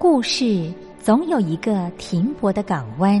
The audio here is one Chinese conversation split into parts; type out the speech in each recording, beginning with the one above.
故事总有一个停泊的港湾。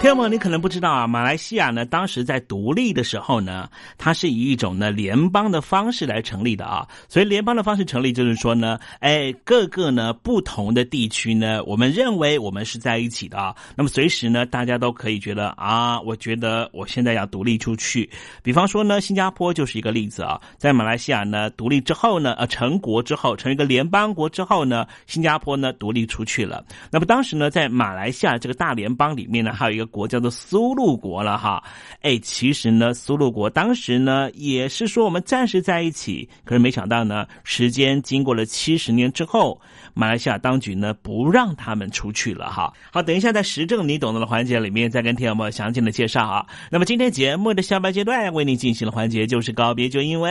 朋友们，你可能不知道啊，马来西亚呢，当时在独立的时候呢，它是以一种呢联邦的方式来成立的啊。所以联邦的方式成立，就是说呢，哎，各个呢不同的地区呢，我们认为我们是在一起的啊。那么随时呢，大家都可以觉得啊，我觉得我现在要独立出去。比方说呢，新加坡就是一个例子啊。在马来西亚呢独立之后呢，呃，成国之后，成一个联邦国之后呢，新加坡呢独立出去了。那么当时呢，在马来西亚这个大联邦里面呢，还有一个。国叫做苏禄国了哈，哎，其实呢，苏禄国当时呢也是说我们暂时在一起，可是没想到呢，时间经过了七十年之后，马来西亚当局呢不让他们出去了哈。好，等一下在时政你懂得的环节里面再跟听友们详细的介绍啊。那么今天节目的下半阶段为你进行的环节就是告别，就因为。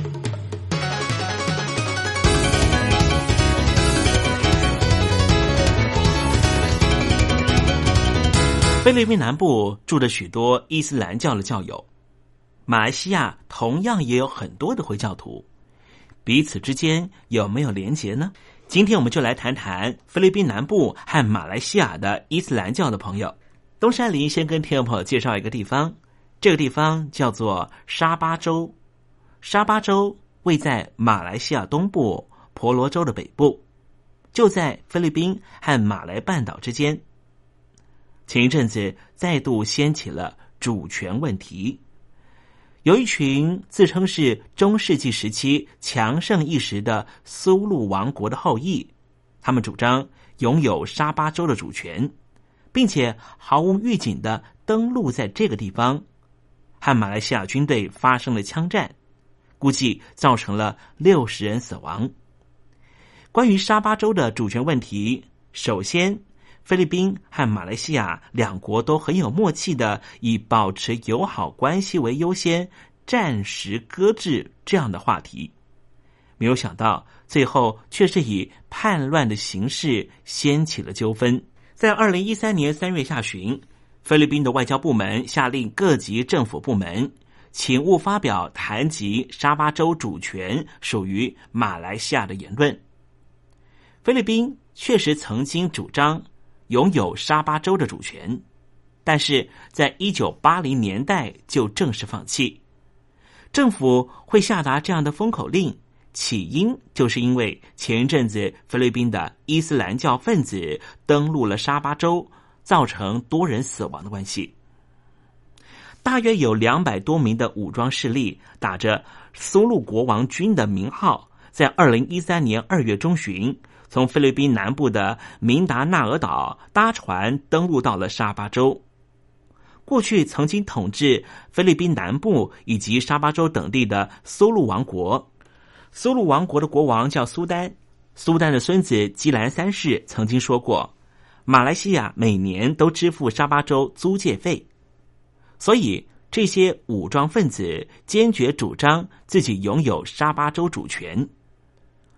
菲律宾南部住着许多伊斯兰教的教友，马来西亚同样也有很多的回教徒，彼此之间有没有连结呢？今天我们就来谈谈菲律宾南部和马来西亚的伊斯兰教的朋友。东山林先跟听众朋友介绍一个地方，这个地方叫做沙巴州。沙巴州位在马来西亚东部婆罗洲的北部，就在菲律宾和马来半岛之间。前一阵子再度掀起了主权问题，有一群自称是中世纪时期强盛一时的苏禄王国的后裔，他们主张拥有沙巴州的主权，并且毫无预警的登陆在这个地方，和马来西亚军队发生了枪战。估计造成了六十人死亡。关于沙巴州的主权问题，首先，菲律宾和马来西亚两国都很有默契的以保持友好关系为优先，暂时搁置这样的话题。没有想到，最后却是以叛乱的形式掀起了纠纷。在二零一三年三月下旬，菲律宾的外交部门下令各级政府部门。请勿发表谈及沙巴州主权属于马来西亚的言论。菲律宾确实曾经主张拥有沙巴州的主权，但是在一九八零年代就正式放弃。政府会下达这样的封口令，起因就是因为前一阵子菲律宾的伊斯兰教分子登陆了沙巴州，造成多人死亡的关系。大约有两百多名的武装势力，打着苏禄国王军的名号，在二零一三年二月中旬，从菲律宾南部的明达纳尔岛搭船登陆到了沙巴州。过去曾经统治菲律宾南部以及沙巴州等地的苏禄王国，苏禄王国的国王叫苏丹。苏丹的孙子基兰三世曾经说过，马来西亚每年都支付沙巴州租借费。所以，这些武装分子坚决主张自己拥有沙巴州主权。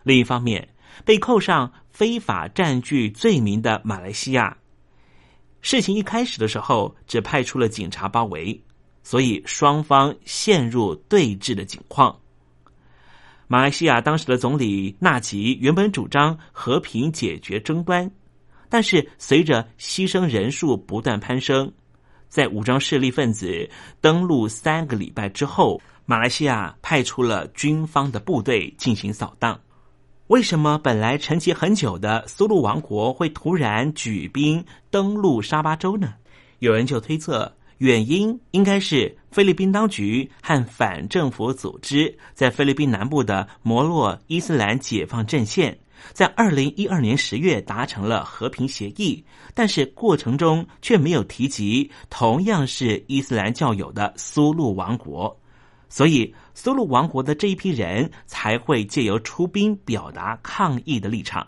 另一方面，被扣上非法占据罪名的马来西亚，事情一开始的时候只派出了警察包围，所以双方陷入对峙的境况。马来西亚当时的总理纳吉原本主张和平解决争端，但是随着牺牲人数不断攀升。在武装势力分子登陆三个礼拜之后，马来西亚派出了军方的部队进行扫荡。为什么本来沉寂很久的苏禄王国会突然举兵登陆沙巴州呢？有人就推测，原因应该是菲律宾当局和反政府组织在菲律宾南部的摩洛伊斯兰解放阵线。在二零一二年十月达成了和平协议，但是过程中却没有提及同样是伊斯兰教友的苏禄王国，所以苏禄王国的这一批人才会借由出兵表达抗议的立场。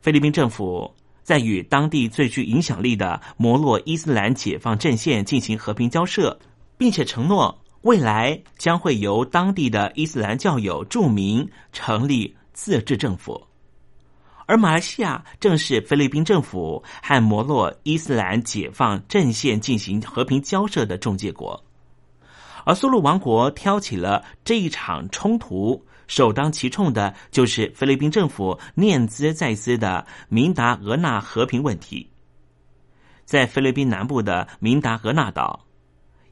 菲律宾政府在与当地最具影响力的摩洛伊斯兰解放阵线进行和平交涉，并且承诺未来将会由当地的伊斯兰教友著名成立。自治政府，而马来西亚正是菲律宾政府和摩洛伊斯兰解放阵线进行和平交涉的中介国，而苏禄王国挑起了这一场冲突，首当其冲的就是菲律宾政府念兹在兹的明达俄纳和平问题。在菲律宾南部的明达俄纳岛，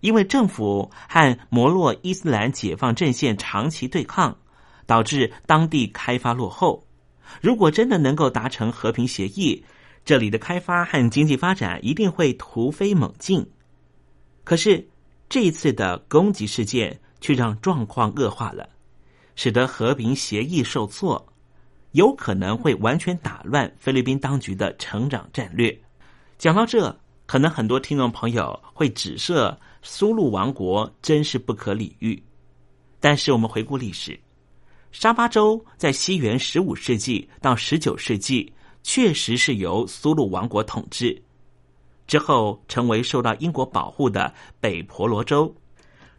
因为政府和摩洛伊斯兰解放阵线长期对抗。导致当地开发落后。如果真的能够达成和平协议，这里的开发和经济发展一定会突飞猛进。可是这一次的攻击事件却让状况恶化了，使得和平协议受挫，有可能会完全打乱菲律宾当局的成长战略。讲到这，可能很多听众朋友会指责苏禄王国真是不可理喻。但是我们回顾历史。沙巴州在西元十五世纪到十九世纪确实是由苏禄王国统治，之后成为受到英国保护的北婆罗洲，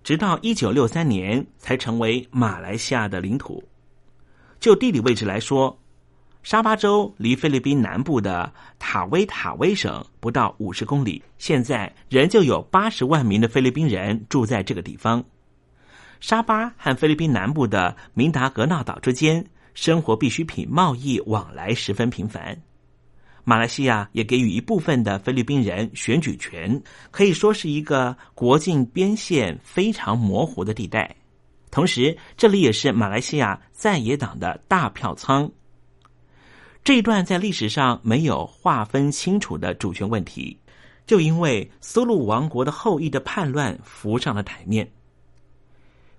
直到一九六三年才成为马来西亚的领土。就地理位置来说，沙巴州离菲律宾南部的塔威塔威省不到五十公里，现在仍旧有八十万名的菲律宾人住在这个地方。沙巴和菲律宾南部的明达格纳岛之间，生活必需品贸易往来十分频繁。马来西亚也给予一部分的菲律宾人选举权，可以说是一个国境边线非常模糊的地带。同时，这里也是马来西亚在野党的大票仓。这一段在历史上没有划分清楚的主权问题，就因为苏禄王国的后裔的叛乱浮上了台面。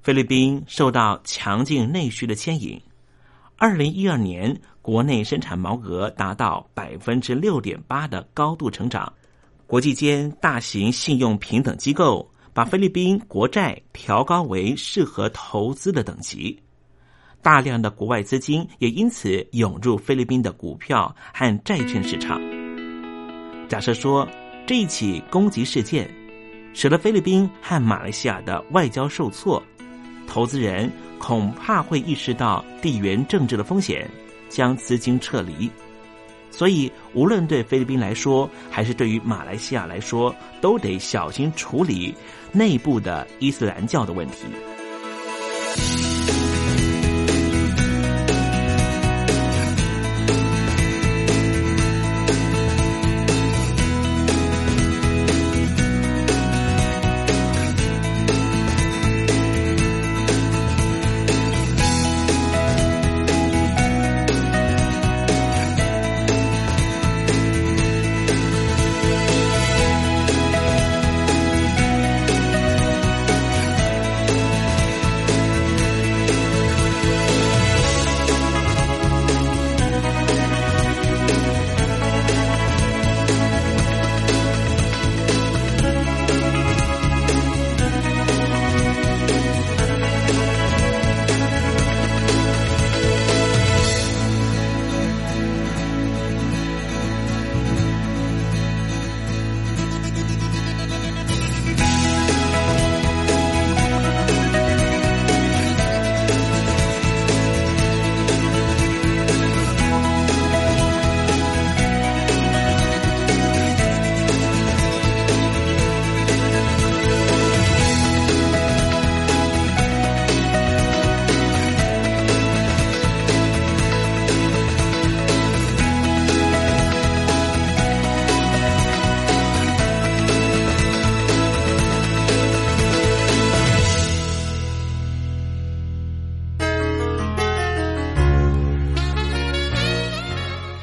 菲律宾受到强劲内需的牵引，二零一二年国内生产毛额达到百分之六点八的高度成长。国际间大型信用平等机构把菲律宾国债调高为适合投资的等级，大量的国外资金也因此涌入菲律宾的股票和债券市场。假设说这一起攻击事件使得菲律宾和马来西亚的外交受挫。投资人恐怕会意识到地缘政治的风险，将资金撤离。所以，无论对菲律宾来说，还是对于马来西亚来说，都得小心处理内部的伊斯兰教的问题。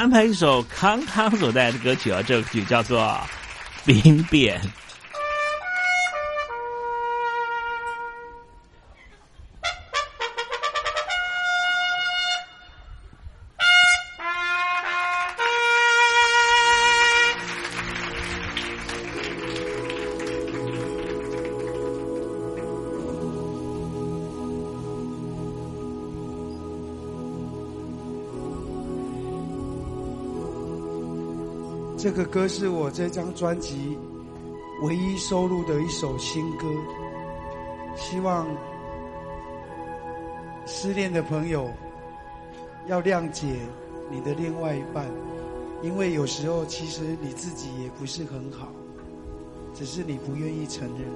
安排一首康康所带来的歌曲啊，这个曲叫做《兵变》。歌是我这张专辑唯一收录的一首新歌，希望失恋的朋友要谅解你的另外一半，因为有时候其实你自己也不是很好，只是你不愿意承认。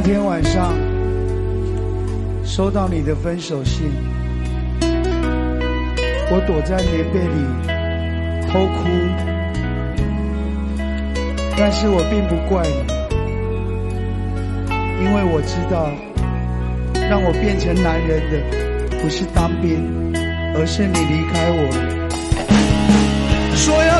那天晚上收到你的分手信，我躲在棉被里偷哭。但是我并不怪你，因为我知道让我变成男人的不是当兵，而是你离开我。说要。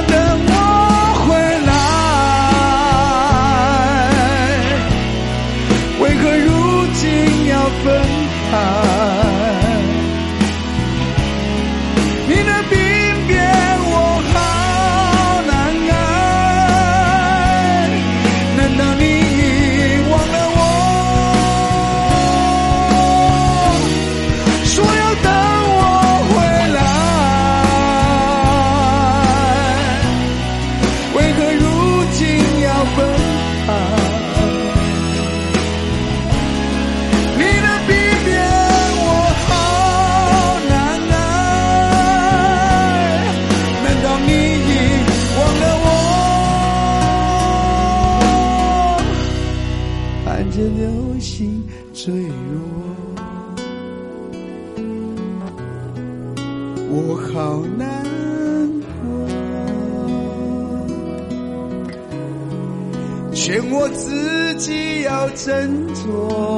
等着。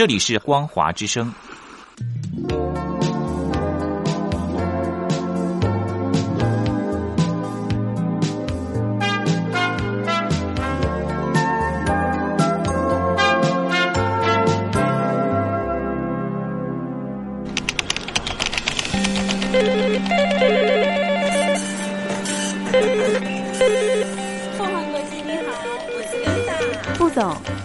这里是光华之声。凤凰国际你好，我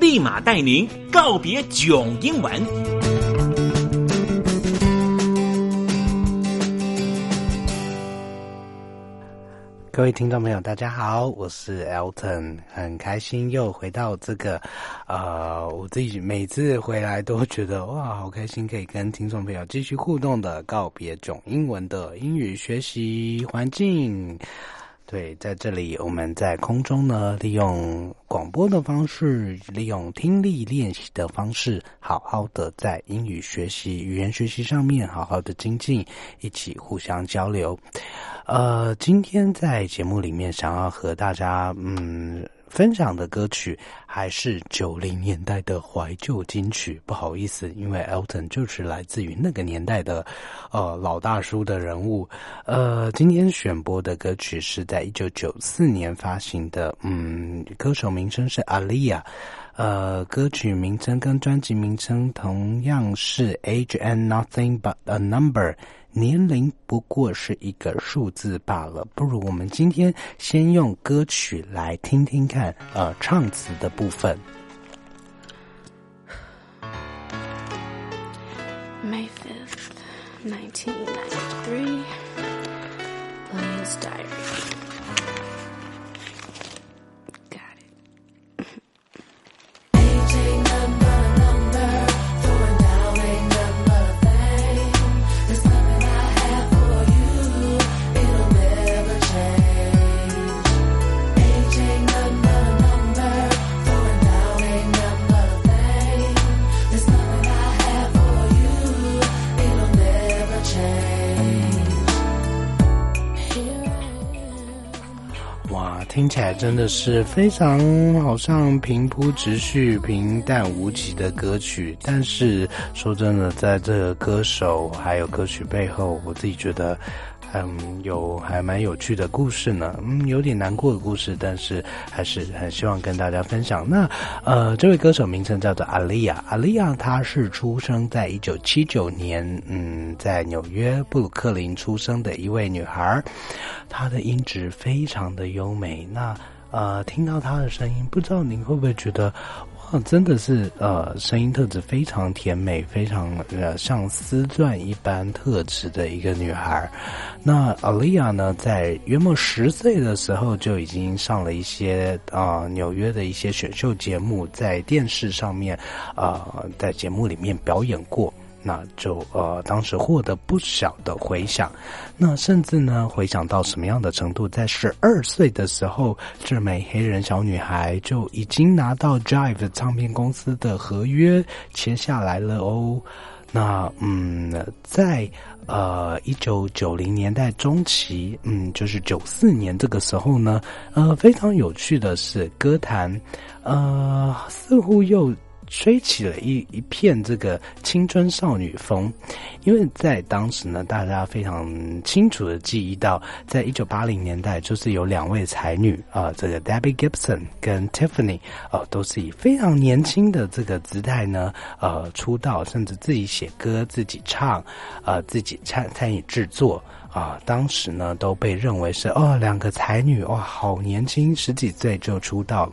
立马带您告别囧英文。各位听众朋友，大家好，我是 Elton，很开心又回到这个，呃，我自己每次回来都觉得哇，好开心，可以跟听众朋友继续互动的告别囧英文的英语学习环境。对，在这里我们在空中呢，利用广播的方式，利用听力练习的方式，好好的在英语学习、语言学习上面好好的精进，一起互相交流。呃，今天在节目里面想要和大家嗯分享的歌曲还是九零年代的怀旧金曲。不好意思，因为 Elton 就是来自于那个年代的呃老大叔的人物。呃，今天选播的歌曲是在一九九四年发行的，嗯，歌手名称是 Alia。呃，歌曲名称跟专辑名称同样是 Age and Nothing But a Number，年龄不过是一个数字罢了。不如我们今天先用歌曲来听听看，呃，唱词的部分。May fifth, nineteen ninety three, Williams Diary. 听起来真的是非常好像平铺直叙、平淡无奇的歌曲。但是说真的，在这个歌手还有歌曲背后，我自己觉得。嗯，有还蛮有趣的故事呢，嗯，有点难过的故事，但是还是很希望跟大家分享。那呃，这位歌手名称叫做阿丽亚，阿丽亚她是出生在一九七九年，嗯，在纽约布鲁克林出生的一位女孩，她的音质非常的优美。那呃，听到她的声音，不知道您会不会觉得？真的是呃，声音特质非常甜美，非常呃像丝缎一般特质的一个女孩。那阿丽亚呢，在约莫十岁的时候就已经上了一些啊纽约的一些选秀节目，在电视上面啊在节目里面表演过。那就呃，当时获得不小的回响，那甚至呢，回想到什么样的程度，在十二岁的时候，这枚黑人小女孩就已经拿到 Jive 唱片公司的合约签下来了哦。那嗯，在呃一九九零年代中期，嗯，就是九四年这个时候呢，呃，非常有趣的是，歌坛呃似乎又。吹起了一一片这个青春少女风，因为在当时呢，大家非常清楚的记忆到，在一九八零年代，就是有两位才女啊，这个 Debbie Gibson 跟 Tiffany，呃，都是以非常年轻的这个姿态呢，呃，出道，甚至自己写歌、自己唱，呃，自己参参与制作。啊，当时呢都被认为是哦，两个才女哇，好年轻，十几岁就出道。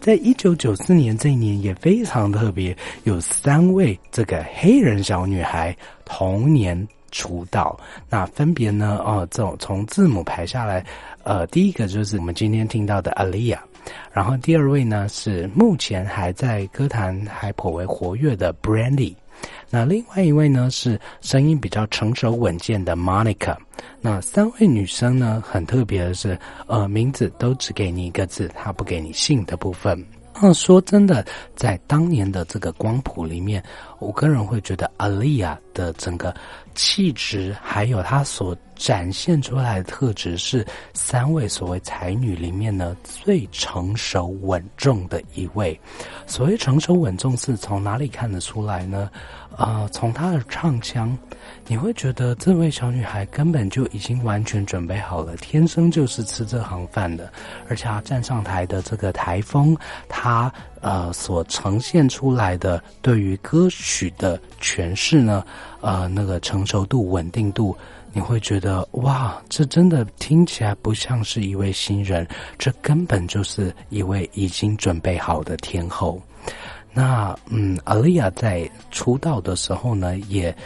在一九九四年这一年也非常特别，有三位这个黑人小女孩同年出道。那分别呢，哦，这种从字母排下来，呃，第一个就是我们今天听到的 Alia，然后第二位呢是目前还在歌坛还颇为活跃的 Brandy。那另外一位呢是声音比较成熟稳健的 Monica。那三位女生呢很特别的是，呃，名字都只给你一个字，她不给你姓的部分。那说真的，在当年的这个光谱里面，我个人会觉得阿丽亚的整个气质，还有她所展现出来的特质，是三位所谓才女里面呢最成熟稳重的一位。所谓成熟稳重，是从哪里看得出来呢？啊，从她的唱腔，你会觉得这位小女孩根本就已经完全准备好了，天生就是吃这行饭的。而且她站上台的这个台风，她呃所呈现出来的对于歌曲的诠释呢，呃，那个成熟度、稳定度，你会觉得哇，这真的听起来不像是一位新人，这根本就是一位已经准备好的天后。那嗯，阿丽亚在出道的时候呢，也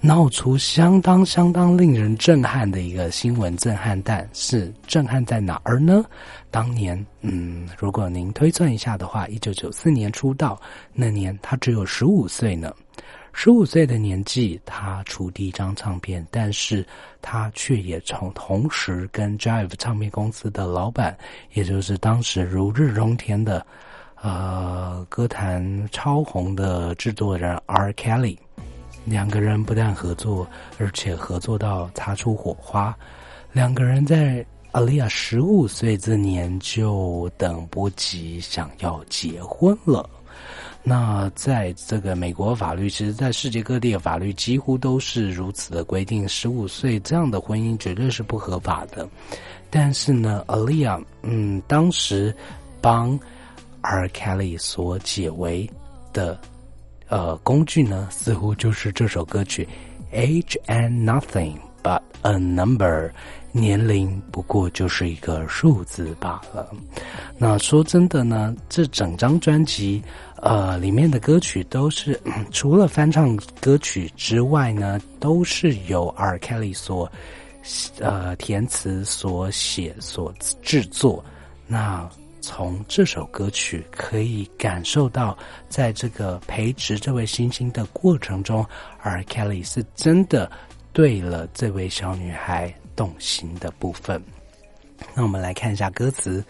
闹出相当相当令人震撼的一个新闻震撼弹，是震撼在哪儿呢？当年，嗯，如果您推算一下的话，一九九四年出道那年，他只有十五岁呢。十五岁的年纪，他出第一张唱片，但是他却也从同时跟 Jive 唱片公司的老板，也就是当时如日中天的。呃，歌坛超红的制作人 R. Kelly，两个人不但合作，而且合作到擦出火花。两个人在阿丽亚十五岁这年就等不及想要结婚了。那在这个美国法律，其实，在世界各地的法律几乎都是如此的规定，十五岁这样的婚姻绝对是不合法的。但是呢，阿丽亚，嗯，当时帮 R. Kelly 所解围的呃工具呢，似乎就是这首歌曲《Age and Nothing But a Number》。年龄不过就是一个数字罢了。那说真的呢，这整张专辑，呃，里面的歌曲都是 除了翻唱歌曲之外呢，都是由 R. Kelly 所呃填词、所写、所制作。那从这首歌曲可以感受到，在这个培植这位星星的过程中而 Kelly 是真的对了这位小女孩。动心的部分，那我们来看一下歌词。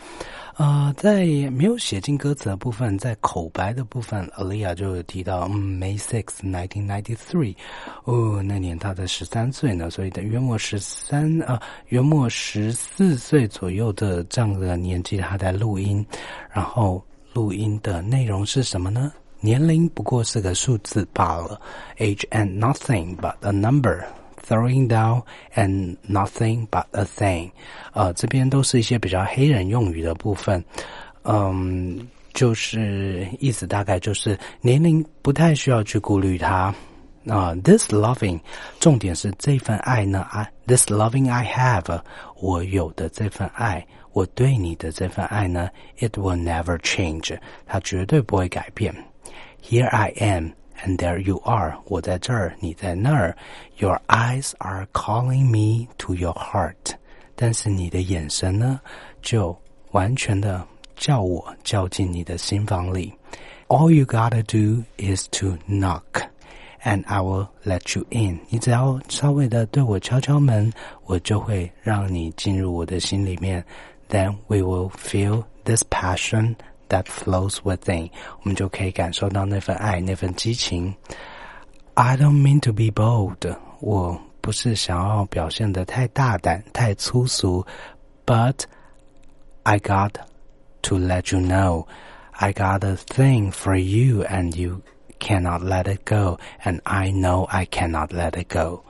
呃，在没有写进歌词的部分，在口白的部分，Alia 就有提到，嗯，May six, nineteen ninety three，哦，那年他才十三岁呢，所以的约莫十三啊，约莫十四岁左右的这样的年纪，他在录音。然后录音的内容是什么呢？年龄不过是个数字罢了，Age and nothing but a number。Throwing down and nothing but a thing，呃，这边都是一些比较黑人用语的部分，嗯，就是意思大概就是年龄不太需要去顾虑它。啊，this loving，重点是这份爱呢啊，this loving I have，我有的这份爱，我对你的这份爱呢，it will never change，它绝对不会改变。Here I am。 And there you are，我在这儿，你在那儿。Your eyes are calling me to your heart，但是你的眼神呢，就完全的叫我叫进你的心房里。All you gotta do is to knock，and I will let you in。你只要稍微的对我敲敲门，我就会让你进入我的心里面。Then we will feel this passion。 That flows within，我们就可以感受到那份爱，那份激情。I don't mean to be bold，我不是想要表现的太大胆、太粗俗，But I got to let you know I got a thing for you, and you cannot let it go, and I know I cannot let it go。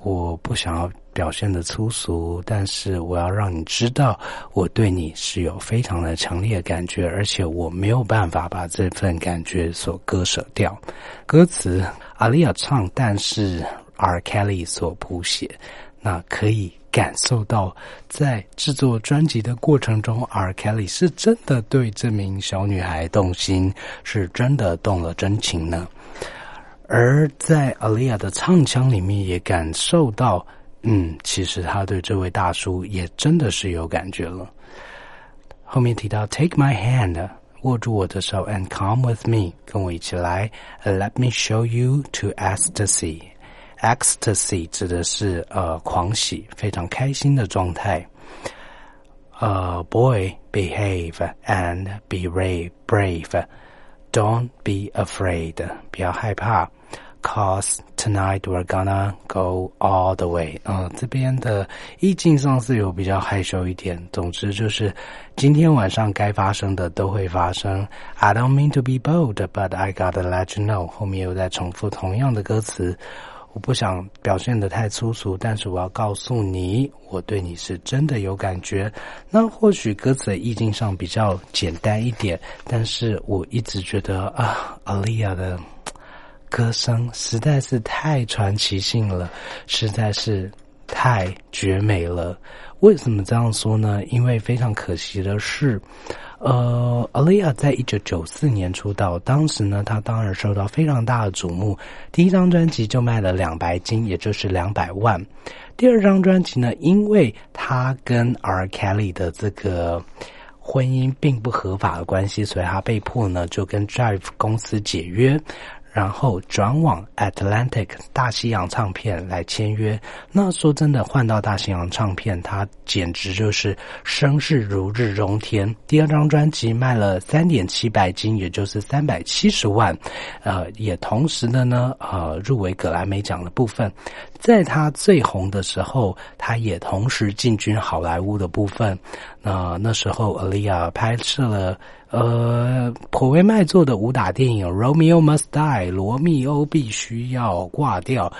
我不想要。 表现的粗俗，但是我要让你知道，我对你是有非常的强烈感觉，而且我没有办法把这份感觉所割舍掉。歌词阿丽亚唱，但是 R Kelly 所谱写，那可以感受到，在制作专辑的过程中，R Kelly 是真的对这名小女孩动心，是真的动了真情呢。而在阿丽亚的唱腔里面，也感受到。嗯，其实他对这位大叔也真的是有感觉了。后面提到 “Take my hand”，握住我的手，and come with me，跟我一起来。Let me show you to ecstasy。ecstasy 指的是呃狂喜，非常开心的状态。呃，boy behave and be brave brave。Don't be afraid，不要害怕。 Cause tonight we're gonna go all the way。嗯，这边的意境上是有比较害羞一点。总之就是今天晚上该发生的都会发生。I don't mean to be bold, but I gotta let you know。后面又在重复同样的歌词。我不想表现的太粗俗，但是我要告诉你，我对你是真的有感觉。那或许歌词的意境上比较简单一点，但是我一直觉得啊，阿丽亚的。歌声实在是太传奇性了，实在是太绝美了。为什么这样说呢？因为非常可惜的是，呃，Alia 在一九九四年出道，当时呢，她当然受到非常大的瞩目，第一张专辑就卖了两白金，也就是两百万。第二张专辑呢，因为她跟 R Kelly 的这个婚姻并不合法的关系，所以她被迫呢就跟 Drive 公司解约。然后转往 Atlantic 大西洋唱片来签约。那说真的，换到大西洋唱片，它简直就是声势如日中天。第二张专辑卖了三点七百金，也就是三百七十万，呃，也同时的呢，呃，入围格莱美奖的部分。在他最红的时候，他也同时进军好莱坞的部分。那那时候，阿丽亚拍摄了呃颇为卖座的武打电影《Romeo Must Die》，罗密欧必须要挂掉。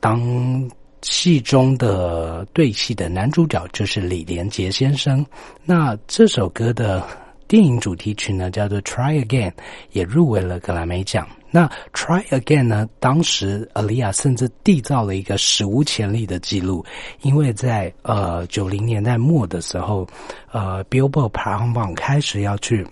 当戏中的对戏的男主角就是李连杰先生。那这首歌的电影主题曲呢，叫做《Try Again》，也入围了格莱美奖。那《Try Again》呢？当时阿丽亚甚至缔造了一个史无前例的记录，因为在呃九零年代末的时候，呃 Billboard 排行榜开始要去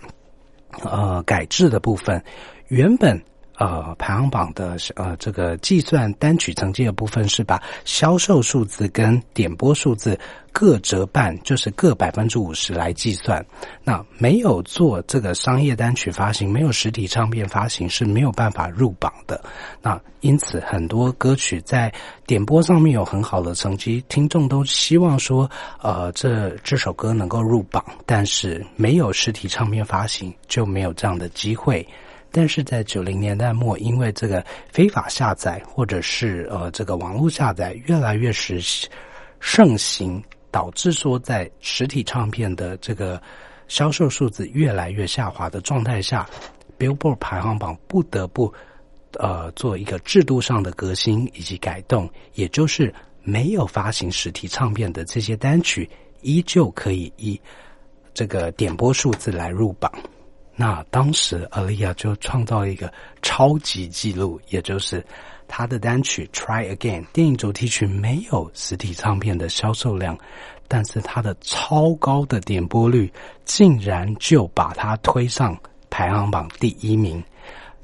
呃改制的部分，原本。呃，排行榜的呃这个计算单曲成绩的部分是把销售数字跟点播数字各折半，就是各百分之五十来计算。那没有做这个商业单曲发行，没有实体唱片发行是没有办法入榜的。那因此很多歌曲在点播上面有很好的成绩，听众都希望说，呃，这这首歌能够入榜，但是没有实体唱片发行就没有这样的机会。但是在九零年代末，因为这个非法下载或者是呃这个网络下载越来越时盛行，导致说在实体唱片的这个销售数字越来越下滑的状态下，Billboard 排行榜不得不呃做一个制度上的革新以及改动，也就是没有发行实体唱片的这些单曲，依旧可以以这个点播数字来入榜。那当时，阿丽亚就创造了一个超级记录，也就是她的单曲《Try Again》电影主题曲没有实体唱片的销售量，但是它的超高的点播率竟然就把它推上排行榜第一名，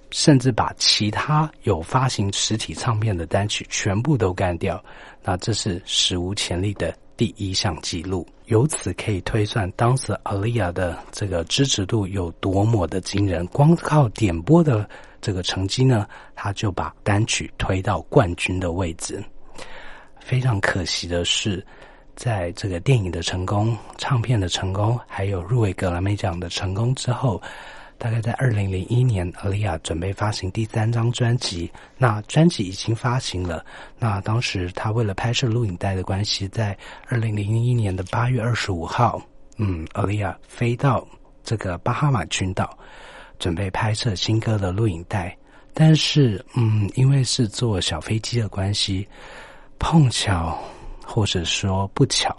甚至把其他有发行实体唱片的单曲全部都干掉。那这是史无前例的第一项记录。由此可以推算，当时阿丽亚的这个支持度有多么的惊人。光靠点播的这个成绩呢，他就把单曲推到冠军的位置。非常可惜的是，在这个电影的成功、唱片的成功，还有入围格莱美奖的成功之后。大概在二零零一年，阿丽亚准备发行第三张专辑。那专辑已经发行了。那当时他为了拍摄录影带的关系，在二零零一年的八月二十五号，嗯，阿丽亚飞到这个巴哈马群岛，准备拍摄新歌的录影带。但是，嗯，因为是坐小飞机的关系，碰巧或者说不巧，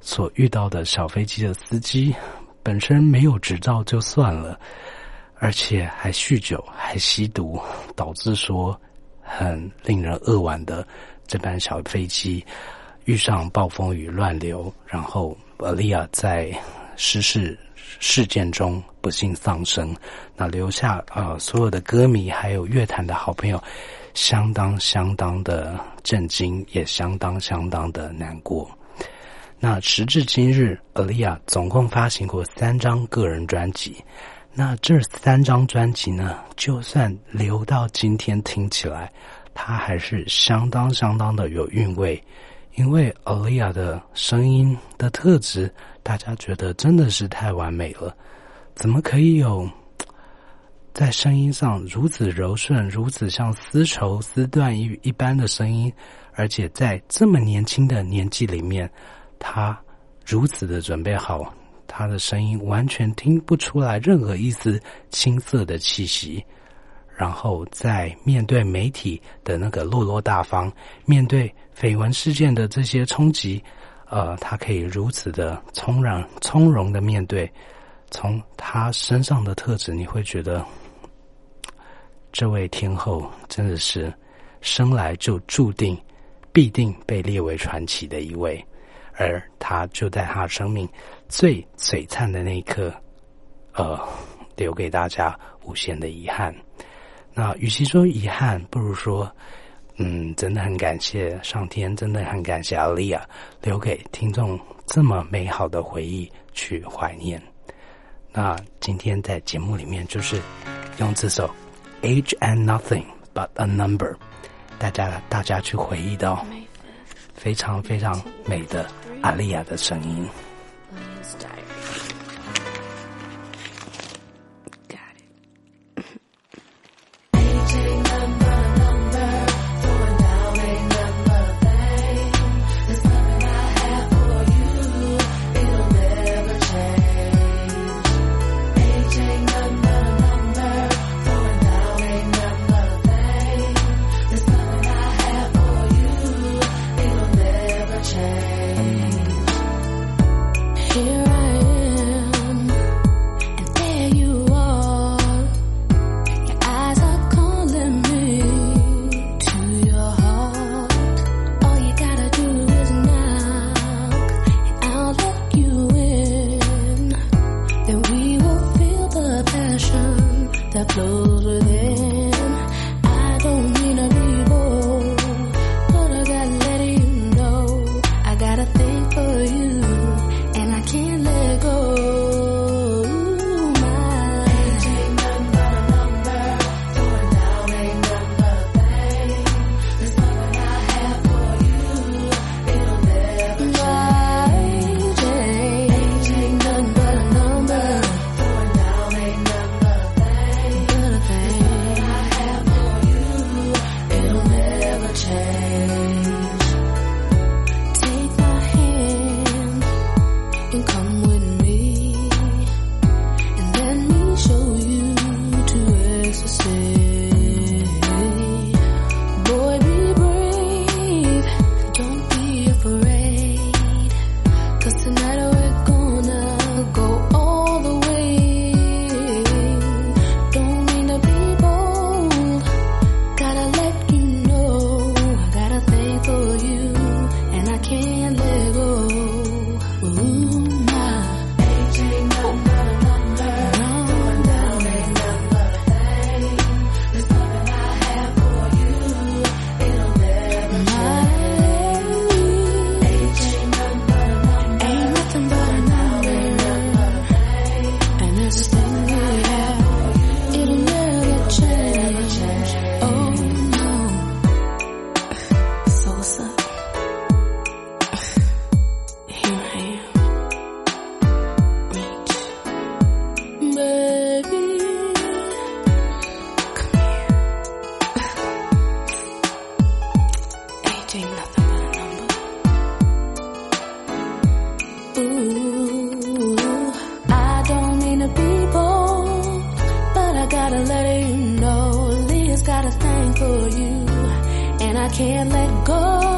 所遇到的小飞机的司机本身没有执照，就算了。而且还酗酒，还吸毒，导致说很令人扼腕的这班小飞机遇上暴风雨乱流，然后阿丽亚在失事事件中不幸丧生，那留下呃所有的歌迷还有乐坛的好朋友相当相当的震惊，也相当相当的难过。那时至今日，阿丽亚总共发行过三张个人专辑。那这三张专辑呢，就算留到今天听起来，它还是相当相当的有韵味。因为奥利亚的声音的特质，大家觉得真的是太完美了。怎么可以有在声音上如此柔顺、如此像丝绸丝缎一一般的声音，而且在这么年轻的年纪里面，他如此的准备好。他的声音完全听不出来任何一丝青涩的气息，然后在面对媒体的那个落落大方，面对绯闻事件的这些冲击，呃，他可以如此的从容从容的面对。从他身上的特质，你会觉得这位天后真的是生来就注定必定被列为传奇的一位。而他就在他生命最璀璨的那一刻，呃，留给大家无限的遗憾。那与其说遗憾，不如说，嗯，真的很感谢上天，真的很感谢阿丽亚，留给听众这么美好的回忆去怀念。那今天在节目里面，就是用这首《Age and Nothing But a Number》，大家大家去回忆到非常非常美的。阿丽亚的声音。gotta let you know. Leah's got a thing for you And I can't let go.